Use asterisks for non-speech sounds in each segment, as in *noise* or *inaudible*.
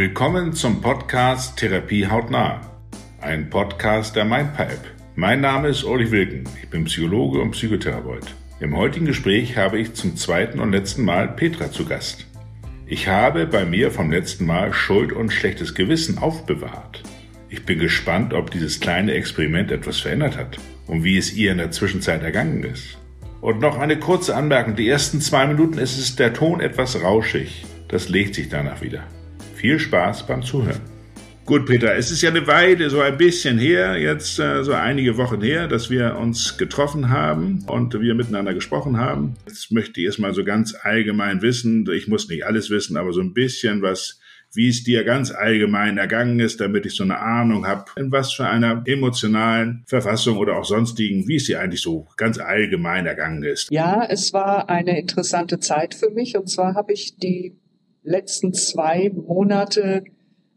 Willkommen zum Podcast Therapie hautnah, ein Podcast der Mindpipe. Mein Name ist Uli Wilken, ich bin Psychologe und Psychotherapeut. Im heutigen Gespräch habe ich zum zweiten und letzten Mal Petra zu Gast. Ich habe bei mir vom letzten Mal Schuld und schlechtes Gewissen aufbewahrt. Ich bin gespannt, ob dieses kleine Experiment etwas verändert hat und wie es ihr in der Zwischenzeit ergangen ist. Und noch eine kurze Anmerkung. Die ersten zwei Minuten ist es der Ton etwas rauschig. Das legt sich danach wieder. Viel Spaß beim Zuhören. Gut, Peter, es ist ja eine Weile, so ein bisschen her, jetzt äh, so einige Wochen her, dass wir uns getroffen haben und wir miteinander gesprochen haben. Jetzt möchte ich erstmal so ganz allgemein wissen, ich muss nicht alles wissen, aber so ein bisschen was, wie es dir ganz allgemein ergangen ist, damit ich so eine Ahnung habe, in was für einer emotionalen Verfassung oder auch sonstigen, wie es dir eigentlich so ganz allgemein ergangen ist. Ja, es war eine interessante Zeit für mich und zwar habe ich die letzten zwei Monate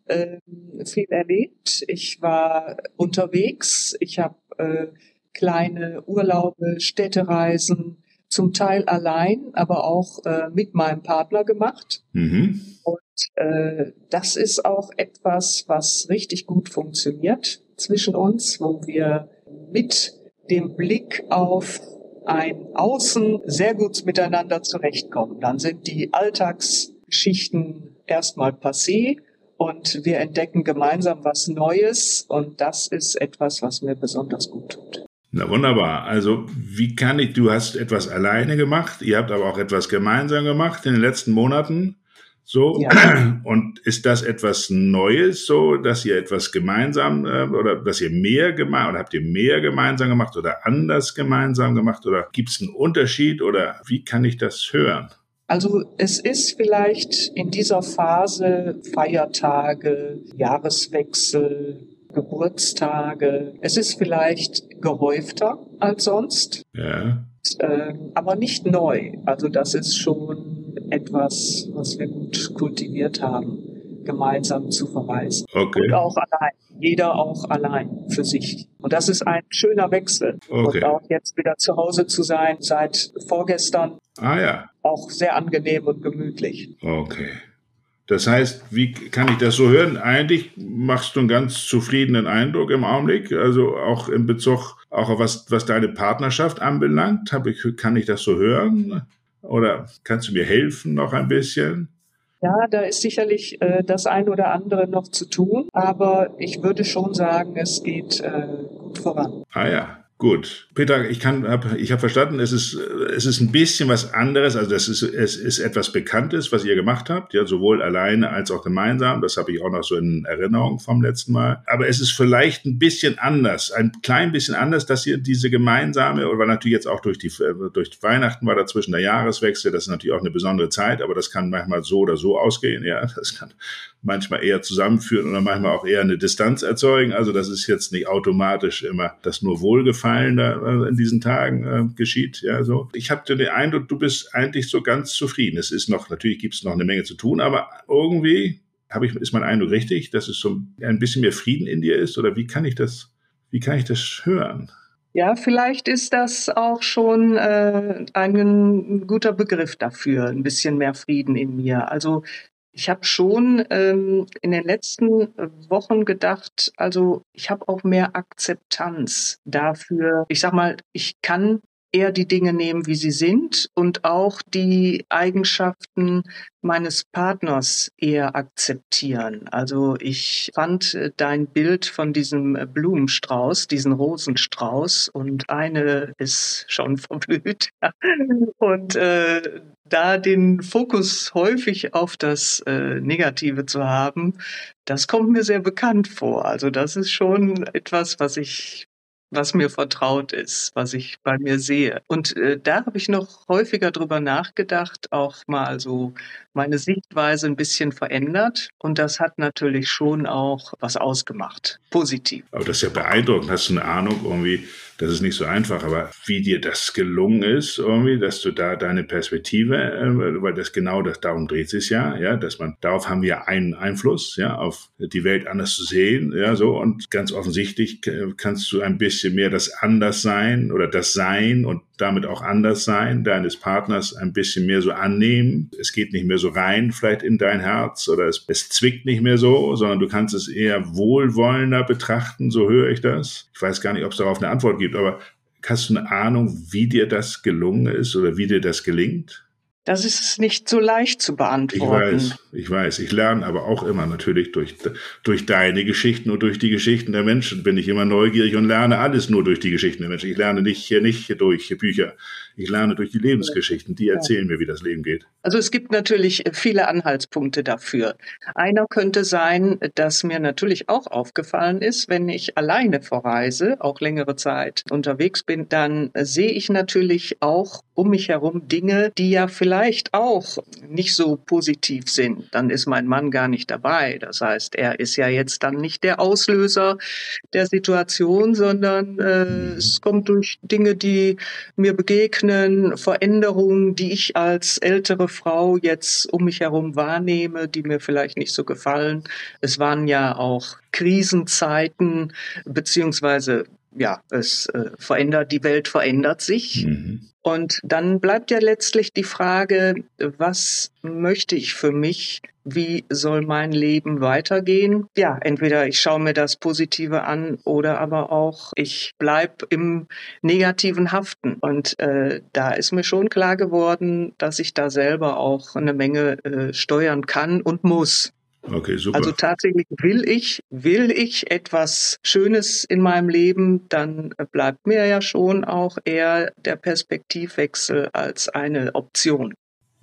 äh, viel erlebt. Ich war unterwegs, ich habe äh, kleine Urlaube, Städtereisen, zum Teil allein, aber auch äh, mit meinem Partner gemacht. Mhm. Und äh, das ist auch etwas, was richtig gut funktioniert zwischen uns, wo wir mit dem Blick auf ein Außen sehr gut miteinander zurechtkommen. Dann sind die Alltags Schichten erstmal passé und wir entdecken gemeinsam was Neues und das ist etwas, was mir besonders gut tut. Na wunderbar. Also wie kann ich, du hast etwas alleine gemacht, ihr habt aber auch etwas gemeinsam gemacht in den letzten Monaten. So, ja. *clears throat* und ist das etwas Neues, so, dass ihr etwas gemeinsam äh, oder dass ihr mehr gemacht oder habt ihr mehr gemeinsam gemacht oder anders gemeinsam gemacht oder gibt es einen Unterschied oder wie kann ich das hören? Also es ist vielleicht in dieser Phase Feiertage, Jahreswechsel, Geburtstage. Es ist vielleicht gehäufter als sonst, ja. äh, aber nicht neu. Also das ist schon etwas, was wir gut kultiviert haben gemeinsam zu verreisen. Okay. Und auch allein. Jeder auch allein für sich. Und das ist ein schöner Wechsel. Okay. Und auch jetzt wieder zu Hause zu sein, seit vorgestern. Ah ja. Auch sehr angenehm und gemütlich. Okay. Das heißt, wie kann ich das so hören? Eigentlich machst du einen ganz zufriedenen Eindruck im Augenblick, also auch in Bezug, auch was, was deine Partnerschaft anbelangt. Hab ich, kann ich das so hören? Oder kannst du mir helfen noch ein bisschen? Ja, da ist sicherlich äh, das ein oder andere noch zu tun, aber ich würde schon sagen, es geht äh, gut voran. Ah ja, Gut, Peter, ich kann, hab, ich habe verstanden, es ist, es ist ein bisschen was anderes. Also das ist, es ist etwas Bekanntes, was ihr gemacht habt, ja, sowohl alleine als auch gemeinsam. Das habe ich auch noch so in Erinnerung vom letzten Mal. Aber es ist vielleicht ein bisschen anders, ein klein bisschen anders, dass ihr diese gemeinsame, oder natürlich jetzt auch durch die, durch Weihnachten war dazwischen der Jahreswechsel. Das ist natürlich auch eine besondere Zeit, aber das kann manchmal so oder so ausgehen. Ja, das kann manchmal eher zusammenführen oder manchmal auch eher eine Distanz erzeugen. Also das ist jetzt nicht automatisch immer das nur Wohlgefallen Gefallen da äh, in diesen Tagen äh, geschieht. Ja, so. Ich habe den Eindruck, du bist eigentlich so ganz zufrieden. Es ist noch, natürlich gibt es noch eine Menge zu tun, aber irgendwie habe ich, ist mein Eindruck richtig, dass es so ein bisschen mehr Frieden in dir ist? Oder wie kann ich das, wie kann ich das hören? Ja, vielleicht ist das auch schon äh, ein guter Begriff dafür, ein bisschen mehr Frieden in mir. Also ich habe schon ähm, in den letzten Wochen gedacht, also ich habe auch mehr Akzeptanz dafür. Ich sag mal, ich kann eher die Dinge nehmen, wie sie sind und auch die Eigenschaften meines Partners eher akzeptieren. Also ich fand äh, dein Bild von diesem Blumenstrauß, diesen Rosenstrauß und eine ist schon *laughs* verblüht und äh, da den Fokus häufig auf das äh, Negative zu haben, das kommt mir sehr bekannt vor. Also das ist schon etwas, was ich was mir vertraut ist, was ich bei mir sehe. Und äh, da habe ich noch häufiger drüber nachgedacht, auch mal so meine Sichtweise ein bisschen verändert. Und das hat natürlich schon auch was ausgemacht. Positiv. Aber das ist ja beeindruckend. Hast du eine Ahnung irgendwie, das ist nicht so einfach, aber wie dir das gelungen ist, irgendwie, dass du da deine Perspektive, äh, weil das genau das, darum dreht sich ja, ja, dass man, darauf haben wir einen Einfluss, ja, auf die Welt anders zu sehen, ja, so, und ganz offensichtlich kannst du ein bisschen mehr das Anderssein oder das Sein und damit auch anders sein, deines Partners ein bisschen mehr so annehmen. Es geht nicht mehr so rein vielleicht in dein Herz oder es, es zwickt nicht mehr so, sondern du kannst es eher wohlwollender betrachten, so höre ich das. Ich weiß gar nicht, ob es darauf eine Antwort gibt, aber hast du eine Ahnung, wie dir das gelungen ist oder wie dir das gelingt? Das ist nicht so leicht zu beantworten. Ich weiß, ich weiß. Ich lerne aber auch immer natürlich durch, durch deine Geschichten und durch die Geschichten der Menschen bin ich immer neugierig und lerne alles nur durch die Geschichten der Menschen. Ich lerne nicht, nicht durch Bücher. Ich lerne durch die Lebensgeschichten. Die erzählen mir, wie das Leben geht. Also es gibt natürlich viele Anhaltspunkte dafür. Einer könnte sein, dass mir natürlich auch aufgefallen ist, wenn ich alleine verreise, auch längere Zeit unterwegs bin, dann sehe ich natürlich auch um mich herum Dinge, die ja vielleicht auch nicht so positiv sind. Dann ist mein Mann gar nicht dabei. Das heißt, er ist ja jetzt dann nicht der Auslöser der Situation, sondern äh, mhm. es kommt durch Dinge, die mir begegnen, Veränderungen, die ich als ältere Frau jetzt um mich herum wahrnehme, die mir vielleicht nicht so gefallen. Es waren ja auch Krisenzeiten beziehungsweise ja, es äh, verändert, die Welt verändert sich. Mhm. Und dann bleibt ja letztlich die Frage, was möchte ich für mich? Wie soll mein Leben weitergehen? Ja, entweder ich schaue mir das Positive an oder aber auch ich bleib im Negativen haften. Und äh, da ist mir schon klar geworden, dass ich da selber auch eine Menge äh, steuern kann und muss. Okay, super. Also tatsächlich will ich, will ich etwas Schönes in meinem Leben, dann bleibt mir ja schon auch eher der Perspektivwechsel als eine Option.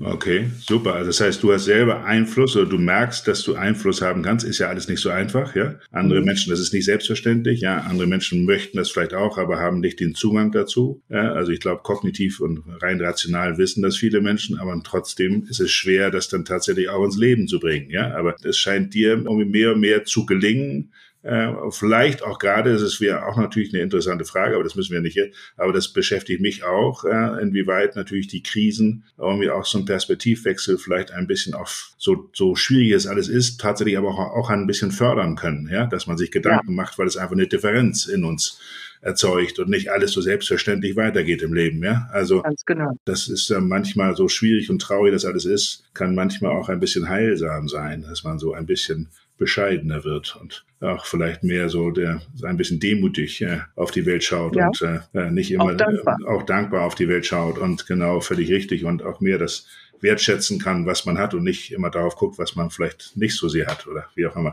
Okay, super. Also das heißt, du hast selber Einfluss oder du merkst, dass du Einfluss haben kannst. Ist ja alles nicht so einfach, ja. Andere mhm. Menschen, das ist nicht selbstverständlich, ja. Andere Menschen möchten das vielleicht auch, aber haben nicht den Zugang dazu. Ja? Also ich glaube, kognitiv und rein rational wissen das viele Menschen, aber trotzdem ist es schwer, das dann tatsächlich auch ins Leben zu bringen, ja. Aber es scheint dir irgendwie mehr und mehr zu gelingen, äh, vielleicht auch gerade, das wäre auch natürlich eine interessante Frage, aber das müssen wir nicht, aber das beschäftigt mich auch, äh, inwieweit natürlich die Krisen irgendwie auch so ein Perspektivwechsel vielleicht ein bisschen auf so, so schwierig es alles ist, tatsächlich aber auch, auch ein bisschen fördern können, ja, dass man sich Gedanken ja. macht, weil es einfach eine Differenz in uns erzeugt und nicht alles so selbstverständlich weitergeht im Leben, ja. Also genau. das ist äh, manchmal so schwierig und traurig, das alles ist, kann manchmal auch ein bisschen heilsam sein, dass man so ein bisschen bescheidener wird und auch vielleicht mehr so der ein bisschen demutig äh, auf die Welt schaut ja. und äh, äh nicht immer auch dankbar. Äh, auch dankbar auf die Welt schaut und genau völlig richtig und auch mehr das wertschätzen kann, was man hat und nicht immer darauf guckt, was man vielleicht nicht so sehr hat oder wie auch immer.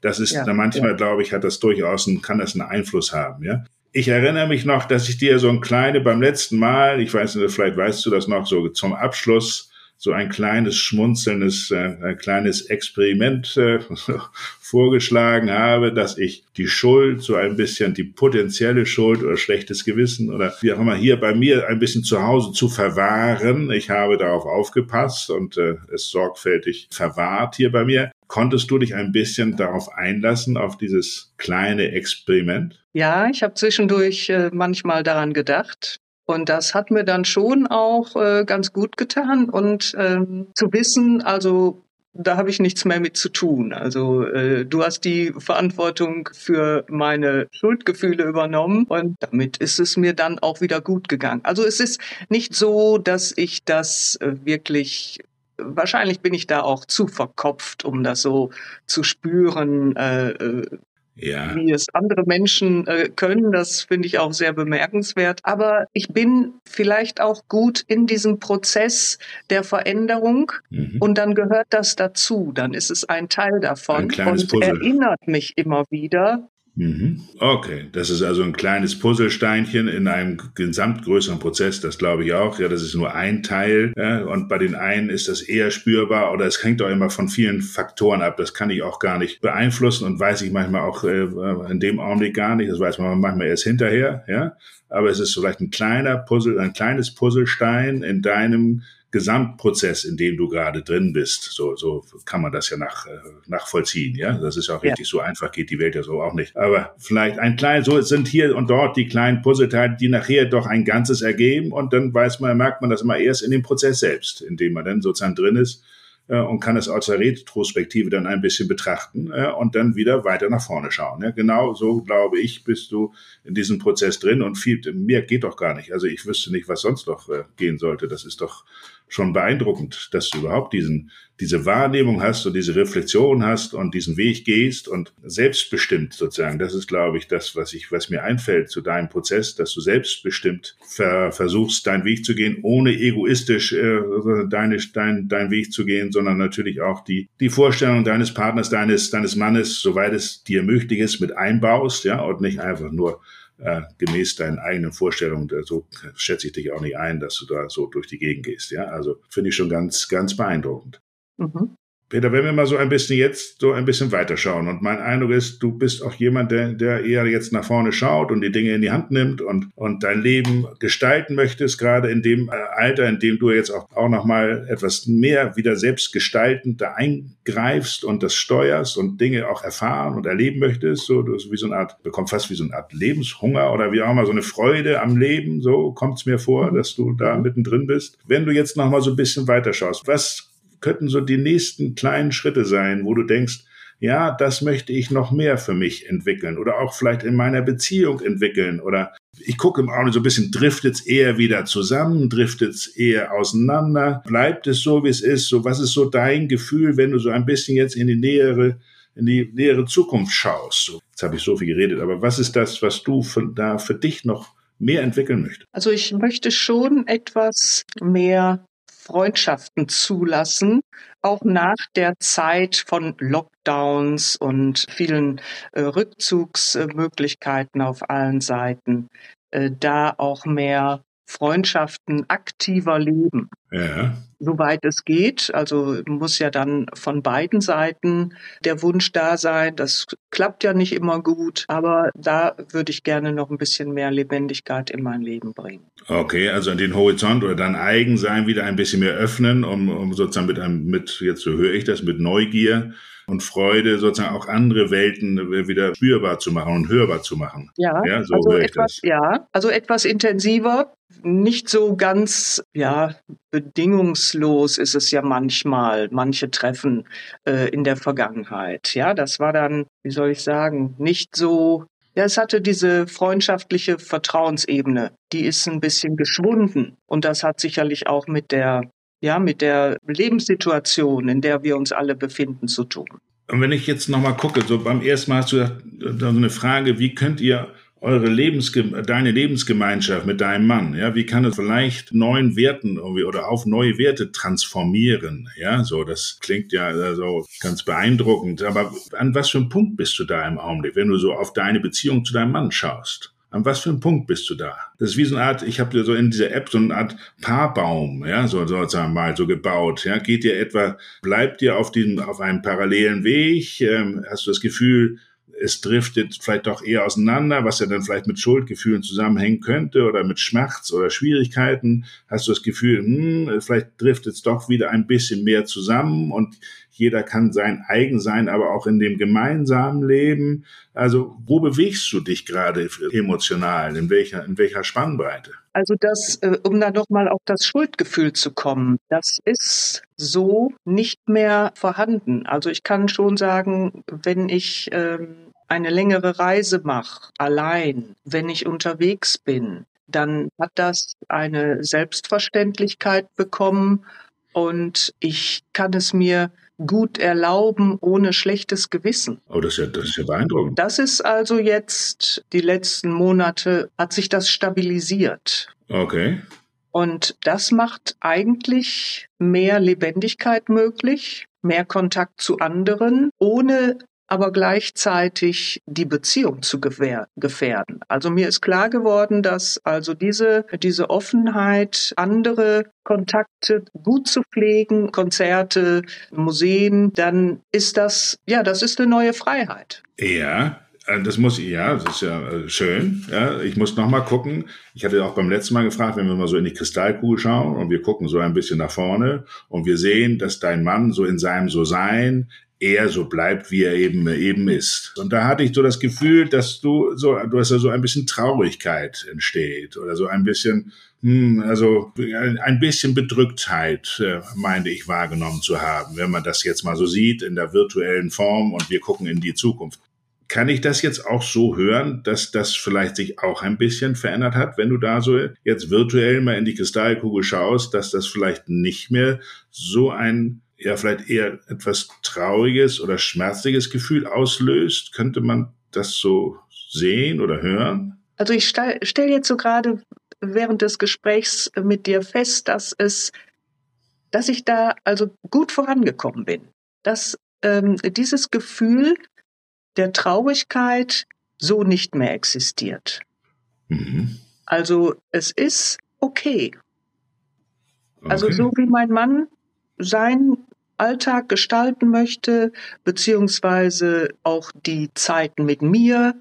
Das ist ja, manchmal, ja. glaube ich, hat das durchaus ein, kann das einen Einfluss haben, ja. Ich erinnere mich noch, dass ich dir so ein kleine beim letzten Mal, ich weiß nicht, vielleicht weißt du das noch, so zum Abschluss so ein kleines schmunzelndes, äh, ein kleines Experiment äh, *laughs* vorgeschlagen habe, dass ich die Schuld, so ein bisschen die potenzielle Schuld oder schlechtes Gewissen oder wie auch immer hier bei mir ein bisschen zu Hause zu verwahren. Ich habe darauf aufgepasst und äh, es sorgfältig verwahrt hier bei mir. Konntest du dich ein bisschen darauf einlassen, auf dieses kleine Experiment? Ja, ich habe zwischendurch äh, manchmal daran gedacht. Und das hat mir dann schon auch äh, ganz gut getan und ähm, zu wissen, also da habe ich nichts mehr mit zu tun. Also äh, du hast die Verantwortung für meine Schuldgefühle übernommen und damit ist es mir dann auch wieder gut gegangen. Also es ist nicht so, dass ich das äh, wirklich wahrscheinlich bin ich da auch zu verkopft, um das so zu spüren, äh, äh ja. wie es andere Menschen äh, können. Das finde ich auch sehr bemerkenswert. Aber ich bin vielleicht auch gut in diesem Prozess der Veränderung mhm. und dann gehört das dazu. Dann ist es ein Teil davon ein und Puzzle. erinnert mich immer wieder. Okay, das ist also ein kleines Puzzlesteinchen in einem gesamtgrößeren Prozess, das glaube ich auch. Ja, das ist nur ein Teil ja, und bei den einen ist das eher spürbar oder es hängt auch immer von vielen Faktoren ab. Das kann ich auch gar nicht beeinflussen und weiß ich manchmal auch äh, in dem Augenblick gar nicht. Das weiß man manchmal erst hinterher. Ja, aber es ist vielleicht ein kleiner Puzzle, ein kleines Puzzlestein in deinem Gesamtprozess, in dem du gerade drin bist. So, so kann man das ja nach, äh, nachvollziehen. Ja, das ist auch richtig. Ja. So einfach geht die Welt ja so auch nicht. Aber vielleicht ein klein, so sind hier und dort die kleinen Puzzleteile, die nachher doch ein Ganzes ergeben. Und dann weiß man, merkt man das immer erst in dem Prozess selbst, in dem man dann sozusagen drin ist äh, und kann es aus der Retrospektive dann ein bisschen betrachten äh, und dann wieder weiter nach vorne schauen. Ja, genau so, glaube ich, bist du in diesem Prozess drin und viel mehr geht doch gar nicht. Also ich wüsste nicht, was sonst noch äh, gehen sollte. Das ist doch schon beeindruckend, dass du überhaupt diesen, diese Wahrnehmung hast und diese Reflexion hast und diesen Weg gehst und selbstbestimmt sozusagen. Das ist, glaube ich, das, was ich, was mir einfällt zu deinem Prozess, dass du selbstbestimmt ver, versuchst, deinen Weg zu gehen, ohne egoistisch äh, deine, dein, dein Weg zu gehen, sondern natürlich auch die, die Vorstellung deines Partners, deines, deines Mannes, soweit es dir möglich ist, mit einbaust, ja, und nicht einfach nur äh, gemäß deinen eigenen Vorstellungen, so schätze ich dich auch nicht ein, dass du da so durch die Gegend gehst. Ja, also finde ich schon ganz, ganz beeindruckend. Mhm. Peter, wenn wir mal so ein bisschen jetzt so ein bisschen weiterschauen und mein Eindruck ist, du bist auch jemand, der, der eher jetzt nach vorne schaut und die Dinge in die Hand nimmt und, und dein Leben gestalten möchtest, gerade in dem äh, Alter, in dem du jetzt auch, auch noch mal etwas mehr wieder selbst gestaltend da eingreifst und das steuerst und Dinge auch erfahren und erleben möchtest, so du wie so eine Art, bekommt fast wie so eine Art Lebenshunger oder wie auch immer so eine Freude am Leben, so kommt es mir vor, dass du da mittendrin bist. Wenn du jetzt noch mal so ein bisschen weiterschaust, was könnten so die nächsten kleinen Schritte sein, wo du denkst, ja, das möchte ich noch mehr für mich entwickeln oder auch vielleicht in meiner Beziehung entwickeln oder ich gucke im Auge so ein bisschen, driftet es eher wieder zusammen, driftet es eher auseinander, bleibt es so, wie es ist, so was ist so dein Gefühl, wenn du so ein bisschen jetzt in die nähere in die nähere Zukunft schaust. So, jetzt habe ich so viel geredet, aber was ist das, was du von da für dich noch mehr entwickeln möchtest? Also ich möchte schon etwas mehr Freundschaften zulassen, auch nach der Zeit von Lockdowns und vielen äh, Rückzugsmöglichkeiten auf allen Seiten, äh, da auch mehr Freundschaften aktiver leben. Ja. Soweit es geht. Also muss ja dann von beiden Seiten der Wunsch da sein. Das klappt ja nicht immer gut, aber da würde ich gerne noch ein bisschen mehr Lebendigkeit in mein Leben bringen. Okay, also den Horizont oder dein Eigensein wieder ein bisschen mehr öffnen, um, um sozusagen mit einem, mit, jetzt so höre ich das, mit Neugier und Freude sozusagen auch andere Welten wieder spürbar zu machen und hörbar zu machen. Ja, ja so also etwas, ja, also etwas intensiver, nicht so ganz, ja, bedingungslos ist es ja manchmal, manche Treffen äh, in der Vergangenheit. Ja, das war dann, wie soll ich sagen, nicht so ja, es hatte diese freundschaftliche Vertrauensebene, die ist ein bisschen geschwunden. Und das hat sicherlich auch mit der ja, mit der Lebenssituation, in der wir uns alle befinden, zu tun. Und wenn ich jetzt nochmal gucke, so beim ersten Mal hast du gesagt, so eine Frage, wie könnt ihr eure Lebensge deine Lebensgemeinschaft mit deinem Mann, ja, wie kann es vielleicht neuen Werten irgendwie oder auf neue Werte transformieren? Ja, so, das klingt ja so also ganz beeindruckend. Aber an was für einem Punkt bist du da im Augenblick, wenn du so auf deine Beziehung zu deinem Mann schaust? An was für einem Punkt bist du da? Das ist wie so eine Art, ich habe so in dieser App so eine Art Paarbaum, ja, so sozusagen mal so gebaut. Ja, geht dir etwa, bleibt dir auf diesem, auf einem parallelen Weg? Ähm, hast du das Gefühl, es driftet vielleicht doch eher auseinander, was ja dann vielleicht mit Schuldgefühlen zusammenhängen könnte oder mit Schmerz oder Schwierigkeiten. Hast du das Gefühl, hm, vielleicht driftet es doch wieder ein bisschen mehr zusammen und jeder kann sein eigen sein, aber auch in dem gemeinsamen Leben. Also wo bewegst du dich gerade emotional? In welcher, in welcher Spannbreite? Also das, äh, um da nochmal auf das Schuldgefühl zu kommen, das ist so nicht mehr vorhanden. Also ich kann schon sagen, wenn ich ähm, eine längere Reise mache, allein, wenn ich unterwegs bin, dann hat das eine Selbstverständlichkeit bekommen und ich kann es mir gut erlauben, ohne schlechtes Gewissen. Oh, das ist ja, das ist ja beeindruckend. Das ist also jetzt, die letzten Monate, hat sich das stabilisiert. Okay. Und das macht eigentlich mehr Lebendigkeit möglich, mehr Kontakt zu anderen, ohne aber gleichzeitig die Beziehung zu gefährden. Also mir ist klar geworden, dass also diese, diese Offenheit, andere Kontakte gut zu pflegen, Konzerte, Museen, dann ist das, ja, das ist eine neue Freiheit. Ja, äh, das muss, ja, das ist ja äh, schön. Ja, ich muss noch mal gucken. Ich hatte auch beim letzten Mal gefragt, wenn wir mal so in die Kristallkugel schauen und wir gucken so ein bisschen nach vorne und wir sehen, dass dein Mann so in seinem So-Sein er so bleibt, wie er eben eben ist. Und da hatte ich so das Gefühl, dass du so, du hast ja so ein bisschen Traurigkeit entsteht oder so ein bisschen, hm, also ein bisschen Bedrücktheit, äh, meinte ich wahrgenommen zu haben, wenn man das jetzt mal so sieht in der virtuellen Form und wir gucken in die Zukunft. Kann ich das jetzt auch so hören, dass das vielleicht sich auch ein bisschen verändert hat, wenn du da so jetzt virtuell mal in die Kristallkugel schaust, dass das vielleicht nicht mehr so ein ja vielleicht eher etwas trauriges oder schmerzliches Gefühl auslöst? Könnte man das so sehen oder hören? Also ich stelle stell jetzt so gerade während des Gesprächs mit dir fest, dass es, dass ich da also gut vorangekommen bin, dass ähm, dieses Gefühl der Traurigkeit so nicht mehr existiert. Mhm. Also es ist okay. Also okay. Also so wie mein Mann sein Alltag gestalten möchte, beziehungsweise auch die Zeiten mit mir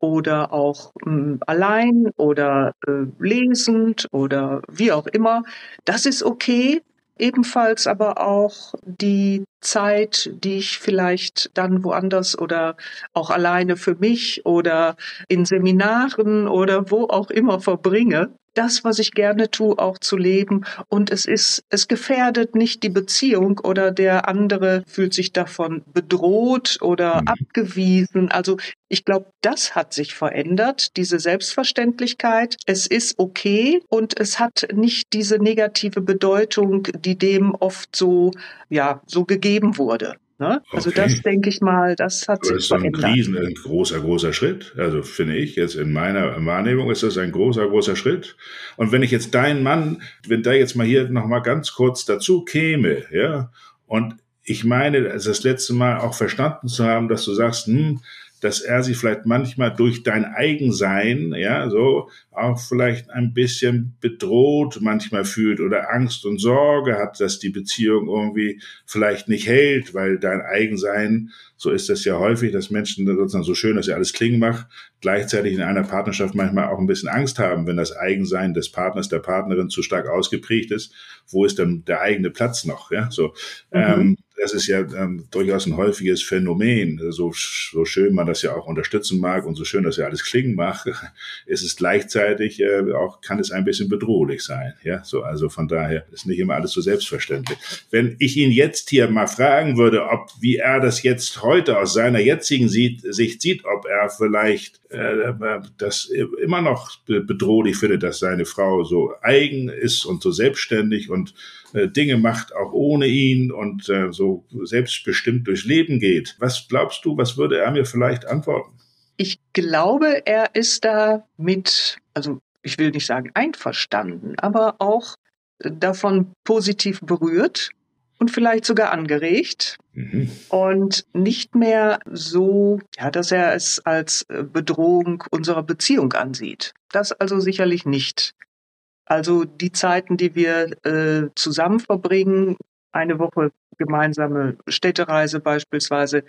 oder auch äh, allein oder äh, lesend oder wie auch immer. Das ist okay. Ebenfalls aber auch die Zeit, die ich vielleicht dann woanders oder auch alleine für mich oder in Seminaren oder wo auch immer verbringe, das, was ich gerne tue, auch zu leben. Und es ist, es gefährdet nicht die Beziehung oder der andere fühlt sich davon bedroht oder mhm. abgewiesen. Also ich glaube, das hat sich verändert, diese Selbstverständlichkeit. Es ist okay und es hat nicht diese negative Bedeutung, die dem oft so, ja, so gegeben wurde. Ne? Also okay. das denke ich mal, das hat sich Das ist ein riesen, ein großer, großer Schritt. Also finde ich jetzt in meiner Wahrnehmung ist das ein großer, großer Schritt. Und wenn ich jetzt deinen Mann, wenn da jetzt mal hier noch mal ganz kurz dazu käme, ja, und ich meine, das letzte Mal auch verstanden zu haben, dass du sagst, hm, dass er sich vielleicht manchmal durch dein Eigensein, ja, so auch vielleicht ein bisschen bedroht manchmal fühlt oder Angst und Sorge hat, dass die Beziehung irgendwie vielleicht nicht hält, weil dein Eigensein, so ist das ja häufig, dass Menschen sozusagen so schön, dass sie alles klingen macht, gleichzeitig in einer Partnerschaft manchmal auch ein bisschen Angst haben, wenn das Eigensein des Partners, der Partnerin zu stark ausgeprägt ist. Wo ist dann der eigene Platz noch? Ja, so. Mhm. Ähm, das ist ja ähm, durchaus ein häufiges Phänomen. So, so schön man das ja auch unterstützen mag und so schön das ja alles klingen mag, *laughs* ist es gleichzeitig äh, auch, kann es ein bisschen bedrohlich sein. Ja, so, also von daher ist nicht immer alles so selbstverständlich. Wenn ich ihn jetzt hier mal fragen würde, ob, wie er das jetzt heute aus seiner jetzigen Sicht sieht, ob er vielleicht äh, das immer noch bedrohlich findet, dass seine Frau so eigen ist und so selbstständig und äh, Dinge macht, auch ohne ihn und äh, so selbstbestimmt durchs Leben geht. Was glaubst du, was würde er mir vielleicht antworten? Ich glaube, er ist da mit, also ich will nicht sagen einverstanden, aber auch davon positiv berührt und vielleicht sogar angeregt mhm. und nicht mehr so, ja, dass er es als Bedrohung unserer Beziehung ansieht. Das also sicherlich nicht. Also die Zeiten, die wir äh, zusammen verbringen, eine Woche gemeinsame Städtereise beispielsweise,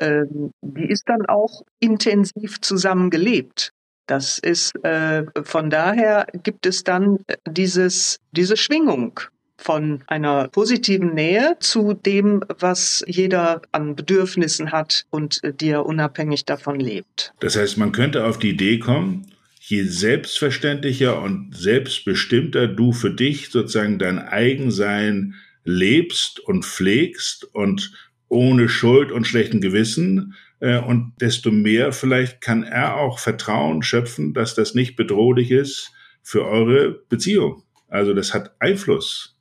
ähm, die ist dann auch intensiv zusammen gelebt. Das ist äh, von daher gibt es dann dieses diese Schwingung von einer positiven Nähe zu dem, was jeder an Bedürfnissen hat und äh, die er unabhängig davon lebt. Das heißt, man könnte auf die Idee kommen, je selbstverständlicher und selbstbestimmter du für dich sozusagen dein Eigensein lebst und pflegst und ohne Schuld und schlechten Gewissen, äh, und desto mehr vielleicht kann er auch Vertrauen schöpfen, dass das nicht bedrohlich ist für eure Beziehung. Also das hat Einfluss.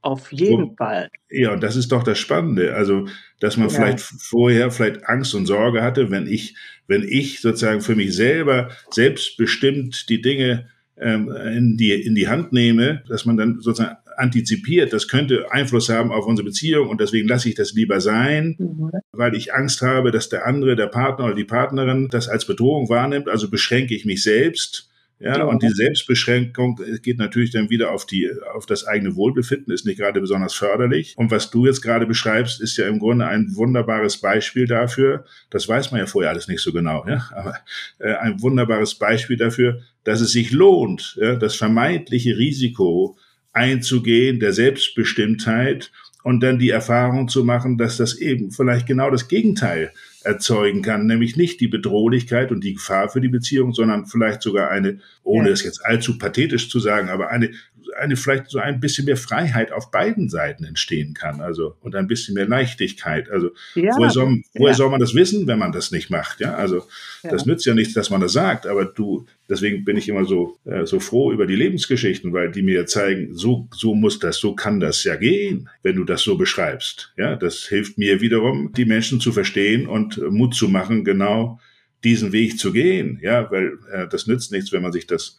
Auf jeden und, Fall. Ja, und das ist doch das Spannende. Also, dass man ja. vielleicht vorher vielleicht Angst und Sorge hatte, wenn ich, wenn ich sozusagen für mich selber selbstbestimmt die Dinge ähm, in, die, in die Hand nehme, dass man dann sozusagen antizipiert, das könnte Einfluss haben auf unsere Beziehung und deswegen lasse ich das lieber sein, mhm. weil ich Angst habe, dass der andere, der Partner oder die Partnerin das als Bedrohung wahrnimmt. Also beschränke ich mich selbst ja, ja, und die Selbstbeschränkung geht natürlich dann wieder auf die, auf das eigene Wohlbefinden, ist nicht gerade besonders förderlich. Und was du jetzt gerade beschreibst, ist ja im Grunde ein wunderbares Beispiel dafür. Das weiß man ja vorher alles nicht so genau, ja, aber äh, ein wunderbares Beispiel dafür, dass es sich lohnt, ja, das vermeintliche Risiko einzugehen der Selbstbestimmtheit und dann die Erfahrung zu machen, dass das eben vielleicht genau das Gegenteil erzeugen kann, nämlich nicht die Bedrohlichkeit und die Gefahr für die Beziehung, sondern vielleicht sogar eine, ohne es jetzt allzu pathetisch zu sagen, aber eine eine vielleicht so ein bisschen mehr Freiheit auf beiden Seiten entstehen kann, also und ein bisschen mehr Leichtigkeit. Also ja, woher, soll, woher ja. soll man das wissen, wenn man das nicht macht? Ja, also ja. das nützt ja nichts, dass man das sagt, aber du, deswegen bin ich immer so äh, so froh über die Lebensgeschichten, weil die mir zeigen, so so muss das, so kann das ja gehen, wenn du das so beschreibst. Ja, das hilft mir wiederum, die Menschen zu verstehen und Mut zu machen, genau diesen Weg zu gehen. Ja, weil äh, das nützt nichts, wenn man sich das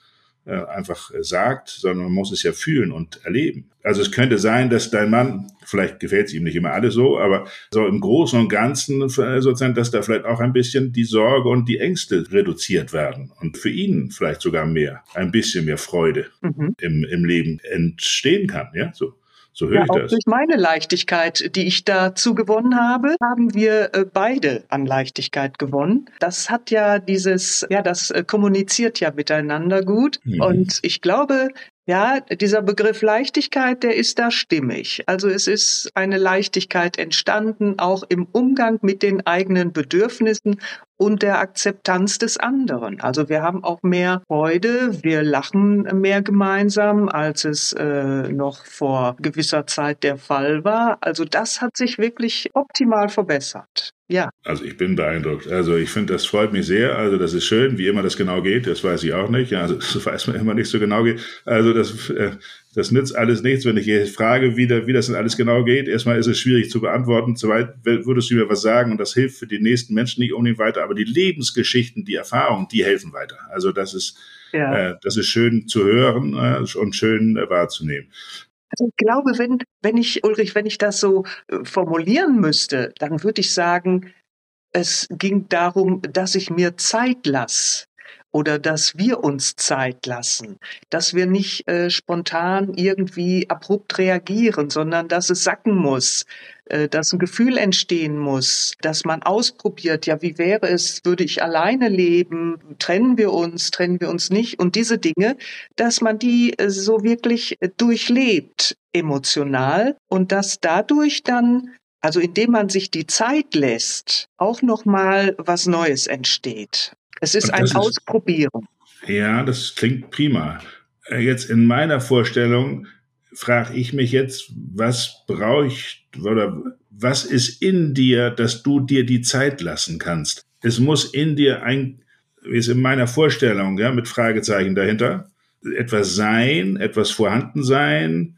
einfach sagt, sondern man muss es ja fühlen und erleben. Also es könnte sein, dass dein Mann, vielleicht gefällt es ihm nicht immer alles so, aber so im Großen und Ganzen äh, sozusagen, dass da vielleicht auch ein bisschen die Sorge und die Ängste reduziert werden und für ihn vielleicht sogar mehr, ein bisschen mehr Freude mhm. im, im Leben entstehen kann, ja, so. So höre ja, ich auch das. Durch meine Leichtigkeit, die ich dazu gewonnen habe, haben wir äh, beide an Leichtigkeit gewonnen. Das hat ja dieses, ja, das äh, kommuniziert ja miteinander gut. Mhm. Und ich glaube, ja, dieser Begriff Leichtigkeit, der ist da stimmig. Also es ist eine Leichtigkeit entstanden, auch im Umgang mit den eigenen Bedürfnissen und der Akzeptanz des anderen. Also wir haben auch mehr Freude, wir lachen mehr gemeinsam, als es äh, noch vor gewisser Zeit der Fall war. Also das hat sich wirklich optimal verbessert. Ja. Also ich bin beeindruckt. Also ich finde, das freut mich sehr. Also das ist schön, wie immer das genau geht. Das weiß ich auch nicht. Also *laughs* das weiß man immer nicht so genau geht. Also das, äh, das nützt alles nichts, wenn ich jetzt frage, wie, da, wie das denn alles genau geht. Erstmal ist es schwierig zu beantworten. Soweit würdest du mir was sagen und das hilft für die nächsten Menschen nicht unbedingt weiter. Aber die Lebensgeschichten, die Erfahrungen, die helfen weiter. Also das ist, ja. äh, das ist schön zu hören äh, und schön wahrzunehmen. Also ich glaube, wenn, wenn ich, Ulrich, wenn ich das so äh, formulieren müsste, dann würde ich sagen, es ging darum, dass ich mir Zeit lasse oder dass wir uns Zeit lassen, dass wir nicht äh, spontan irgendwie abrupt reagieren, sondern dass es sacken muss, äh, dass ein Gefühl entstehen muss, dass man ausprobiert, ja, wie wäre es, würde ich alleine leben, trennen wir uns, trennen wir uns nicht und diese Dinge, dass man die äh, so wirklich äh, durchlebt emotional und dass dadurch dann also indem man sich die Zeit lässt, auch noch mal was Neues entsteht. Es ist ein ist, Ausprobieren. Ja, das klingt prima. Jetzt in meiner Vorstellung frage ich mich jetzt, was brauche ich oder was ist in dir, dass du dir die Zeit lassen kannst? Es muss in dir ein, wie es in meiner Vorstellung, ja, mit Fragezeichen dahinter, etwas sein, etwas vorhanden sein,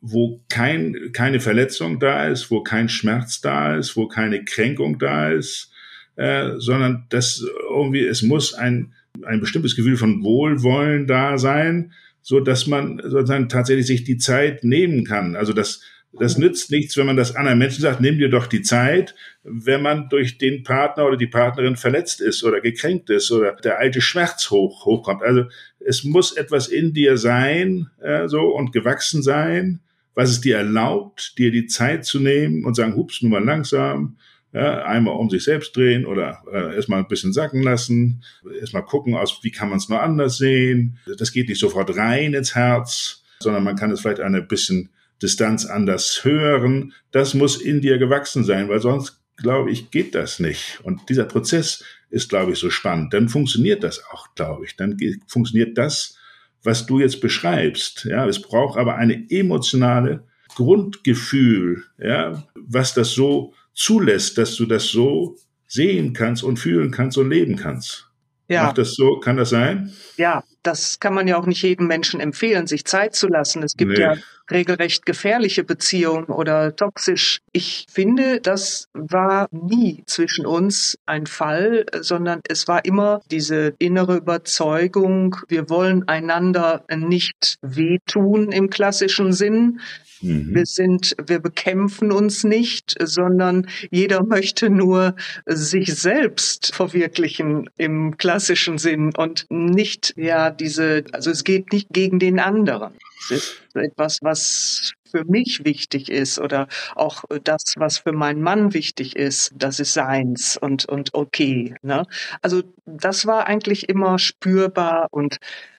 wo kein, keine Verletzung da ist, wo kein Schmerz da ist, wo keine Kränkung da ist, äh, sondern das irgendwie, es muss ein, ein bestimmtes Gefühl von Wohlwollen da sein, so dass man sozusagen tatsächlich sich die Zeit nehmen kann. Also das, das nützt nichts, wenn man das anderen Menschen sagt, nimm dir doch die Zeit, wenn man durch den Partner oder die Partnerin verletzt ist oder gekränkt ist oder der alte Schmerz hoch, hochkommt. Also es muss etwas in dir sein, äh, so und gewachsen sein, was es dir erlaubt, dir die Zeit zu nehmen und sagen, hups, nur mal langsam, ja, einmal um sich selbst drehen oder äh, erstmal ein bisschen sacken lassen, erstmal gucken, aus, wie kann man es nur anders sehen. Das geht nicht sofort rein ins Herz, sondern man kann es vielleicht eine bisschen Distanz anders hören. Das muss in dir gewachsen sein, weil sonst, glaube ich, geht das nicht. Und dieser Prozess ist, glaube ich, so spannend. Dann funktioniert das auch, glaube ich. Dann funktioniert das, was du jetzt beschreibst. Ja, es braucht aber eine emotionale Grundgefühl, ja, was das so zulässt, dass du das so sehen kannst und fühlen kannst und leben kannst. Ja. Macht das so? Kann das sein? Ja, das kann man ja auch nicht jedem Menschen empfehlen, sich Zeit zu lassen. Es gibt nee. ja regelrecht gefährliche Beziehungen oder toxisch. Ich finde, das war nie zwischen uns ein Fall, sondern es war immer diese innere Überzeugung, wir wollen einander nicht wehtun im klassischen Sinn. Mhm. Wir sind, wir bekämpfen uns nicht, sondern jeder möchte nur sich selbst verwirklichen im klassischen Sinn und nicht, ja, diese, also es geht nicht gegen den anderen. Es ist etwas, was für mich wichtig ist oder auch das, was für meinen Mann wichtig ist, das ist seins und, und okay. Ne? Also das war eigentlich immer spürbar und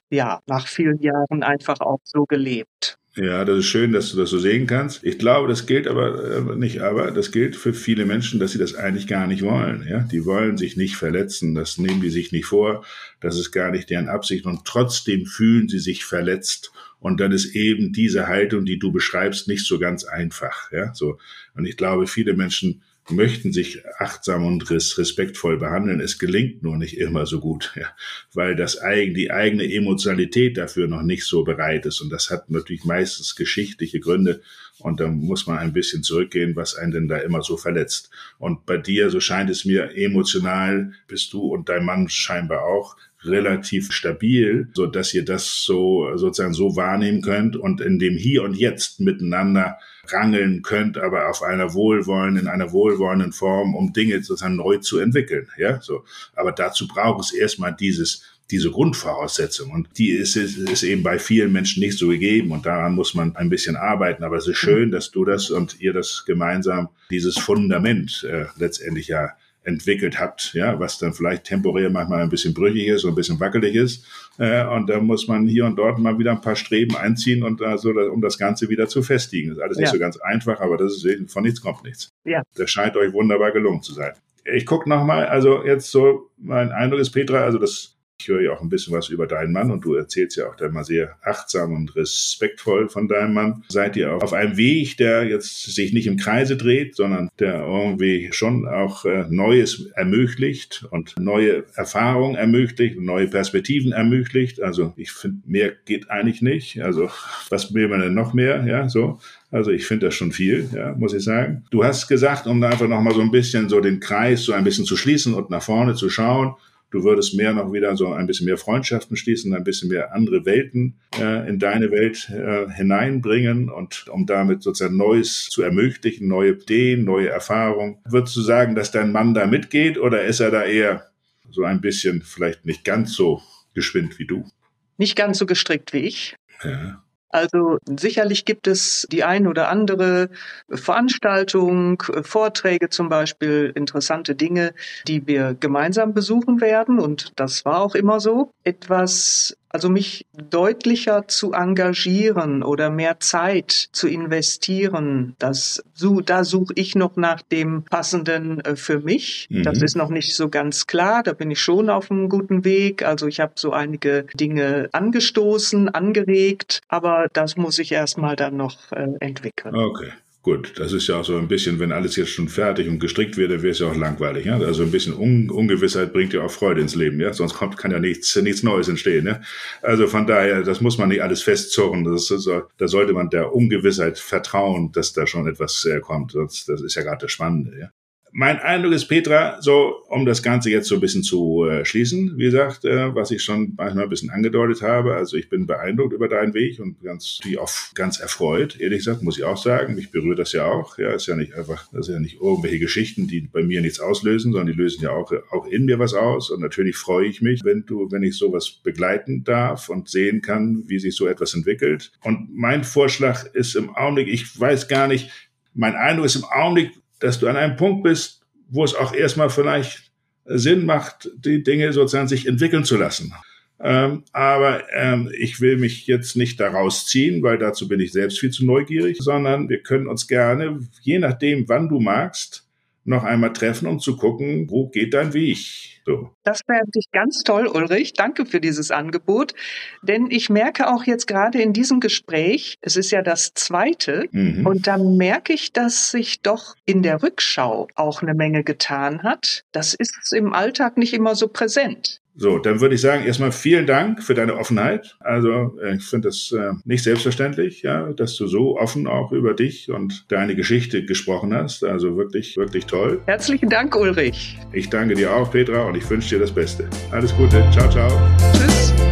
ja, nach vielen Jahren einfach auch so gelebt. Ja, das ist schön, dass du das so sehen kannst. Ich glaube, das gilt aber äh, nicht, aber das gilt für viele Menschen, dass sie das eigentlich gar nicht wollen. Ja, die wollen sich nicht verletzen. Das nehmen die sich nicht vor. Das ist gar nicht deren Absicht. Und trotzdem fühlen sie sich verletzt. Und dann ist eben diese Haltung, die du beschreibst, nicht so ganz einfach. Ja, so. Und ich glaube, viele Menschen möchten sich achtsam und respektvoll behandeln. Es gelingt nur nicht immer so gut, *laughs* ja, weil das eigen, die eigene Emotionalität dafür noch nicht so bereit ist. Und das hat natürlich meistens geschichtliche Gründe. Und da muss man ein bisschen zurückgehen, was einen denn da immer so verletzt. Und bei dir, so scheint es mir, emotional bist du und dein Mann scheinbar auch relativ stabil, so dass ihr das so sozusagen so wahrnehmen könnt und in dem Hier und Jetzt miteinander rangeln könnt, aber auf einer wohlwollenden, in einer wohlwollenden Form, um Dinge sozusagen neu zu entwickeln. Ja, so. Aber dazu braucht es erstmal dieses diese Grundvoraussetzung. Und die ist, ist, ist eben bei vielen Menschen nicht so gegeben. Und daran muss man ein bisschen arbeiten. Aber es ist schön, dass du das und ihr das gemeinsam, dieses Fundament äh, letztendlich ja entwickelt habt, ja, was dann vielleicht temporär manchmal ein bisschen brüchig ist und ein bisschen wackelig ist. Äh, und da muss man hier und dort mal wieder ein paar Streben einziehen und äh, so, um das Ganze wieder zu festigen. Das ist alles ja. nicht so ganz einfach, aber das ist von nichts kommt nichts. Ja. Das scheint euch wunderbar gelungen zu sein. Ich gucke nochmal, also jetzt so, mein Eindruck ist, Petra, also das ich höre ja auch ein bisschen was über deinen Mann und du erzählst ja auch da mal sehr achtsam und respektvoll von deinem Mann. Seid ihr auch auf einem Weg, der jetzt sich nicht im Kreise dreht, sondern der irgendwie schon auch äh, Neues ermöglicht und neue Erfahrungen ermöglicht, neue Perspektiven ermöglicht. Also ich finde, mehr geht eigentlich nicht. Also was will man denn noch mehr? Ja, so. Also ich finde das schon viel, ja, muss ich sagen. Du hast gesagt, um einfach nochmal so ein bisschen so den Kreis so ein bisschen zu schließen und nach vorne zu schauen, Du würdest mehr noch wieder so ein bisschen mehr Freundschaften schließen, ein bisschen mehr andere Welten äh, in deine Welt äh, hineinbringen und um damit sozusagen Neues zu ermöglichen, neue Ideen, neue Erfahrungen. Würdest du sagen, dass dein Mann da mitgeht oder ist er da eher so ein bisschen vielleicht nicht ganz so geschwind wie du? Nicht ganz so gestrickt wie ich. Ja. Also sicherlich gibt es die ein oder andere Veranstaltung, Vorträge zum Beispiel, interessante Dinge, die wir gemeinsam besuchen werden. Und das war auch immer so. Etwas also mich deutlicher zu engagieren oder mehr Zeit zu investieren, das, so, da suche ich noch nach dem Passenden äh, für mich. Mhm. Das ist noch nicht so ganz klar, da bin ich schon auf einem guten Weg. Also ich habe so einige Dinge angestoßen, angeregt, aber das muss ich erstmal dann noch äh, entwickeln. Okay. Gut, das ist ja auch so ein bisschen, wenn alles jetzt schon fertig und gestrickt wäre, wäre es ja auch langweilig. Ja? Also ein bisschen Un Ungewissheit bringt ja auch Freude ins Leben. Ja? Sonst kommt, kann ja nichts, nichts Neues entstehen. Ja? Also von daher, das muss man nicht alles festzurren. Das ist, da sollte man der Ungewissheit vertrauen, dass da schon etwas äh, kommt. Das, das ist ja gerade das Spannende. Ja? Mein Eindruck ist, Petra, so um das Ganze jetzt so ein bisschen zu äh, schließen, wie gesagt, äh, was ich schon manchmal ein bisschen angedeutet habe. Also ich bin beeindruckt über deinen Weg und ganz, wie oft ganz erfreut, ehrlich gesagt, muss ich auch sagen. Mich berührt das ja auch. Ja, ist ja nicht einfach, das sind ja nicht irgendwelche Geschichten, die bei mir nichts auslösen, sondern die lösen ja auch, auch in mir was aus. Und natürlich freue ich mich, wenn du, wenn ich sowas begleiten darf und sehen kann, wie sich so etwas entwickelt. Und mein Vorschlag ist im Augenblick, ich weiß gar nicht, mein Eindruck ist im Augenblick, dass du an einem Punkt bist, wo es auch erstmal vielleicht Sinn macht, die Dinge sozusagen sich entwickeln zu lassen. Ähm, aber ähm, ich will mich jetzt nicht daraus ziehen, weil dazu bin ich selbst viel zu neugierig, sondern wir können uns gerne, je nachdem, wann du magst, noch einmal treffen, um zu gucken, wo geht dein Weg. So. Das wäre natürlich ganz toll, Ulrich. Danke für dieses Angebot. Denn ich merke auch jetzt gerade in diesem Gespräch, es ist ja das zweite, mhm. und da merke ich, dass sich doch in der Rückschau auch eine Menge getan hat. Das ist im Alltag nicht immer so präsent. So, dann würde ich sagen, erstmal vielen Dank für deine Offenheit. Also äh, ich finde das äh, nicht selbstverständlich, ja, dass du so offen auch über dich und deine Geschichte gesprochen hast. Also wirklich, wirklich toll. Herzlichen Dank, Ulrich. Ich danke dir auch, Petra, und ich wünsche dir das Beste. Alles Gute. Ciao, ciao. Tschüss.